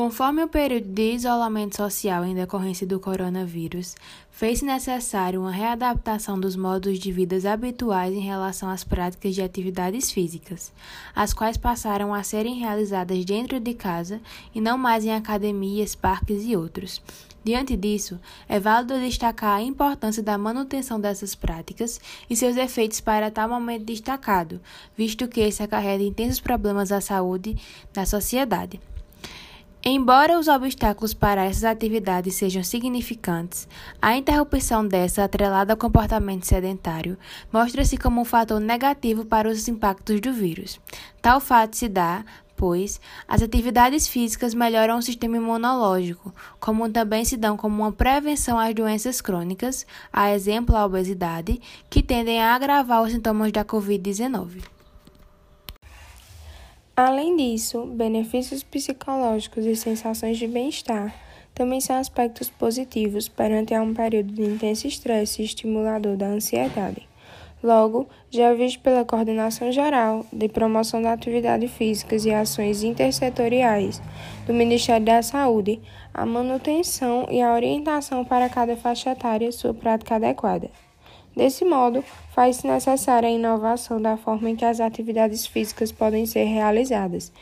Conforme o período de isolamento social em decorrência do coronavírus, fez-se necessário uma readaptação dos modos de vida habituais em relação às práticas de atividades físicas, as quais passaram a serem realizadas dentro de casa e não mais em academias, parques e outros. Diante disso, é válido destacar a importância da manutenção dessas práticas e seus efeitos para tal momento destacado, visto que esse acarreta intensos problemas à saúde da sociedade. Embora os obstáculos para essas atividades sejam significantes, a interrupção dessa atrelada ao comportamento sedentário mostra-se como um fator negativo para os impactos do vírus. Tal fato se dá, pois, as atividades físicas melhoram o sistema imunológico, como também se dão como uma prevenção às doenças crônicas, a exemplo a obesidade, que tendem a agravar os sintomas da Covid-19. Além disso, benefícios psicológicos e sensações de bem-estar também são aspectos positivos perante um período de intenso estresse estimulador da ansiedade. Logo, já visto pela Coordenação Geral de Promoção da Atividade Física e Ações Intersetoriais do Ministério da Saúde, a manutenção e a orientação para cada faixa etária sua prática adequada. Desse modo, faz-se necessária a inovação da forma em que as atividades físicas podem ser realizadas,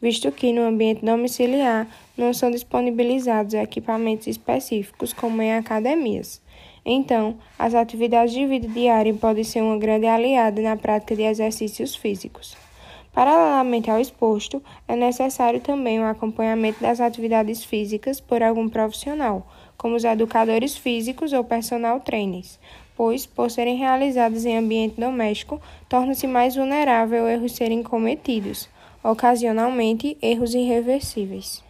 visto que no ambiente domiciliar não são disponibilizados equipamentos específicos como em academias. Então, as atividades de vida diária podem ser uma grande aliada na prática de exercícios físicos. Paralelamente ao exposto, é necessário também o acompanhamento das atividades físicas por algum profissional, como os educadores físicos ou personal trainers, pois, por serem realizadas em ambiente doméstico, torna-se mais vulnerável a erros serem cometidos, ocasionalmente erros irreversíveis.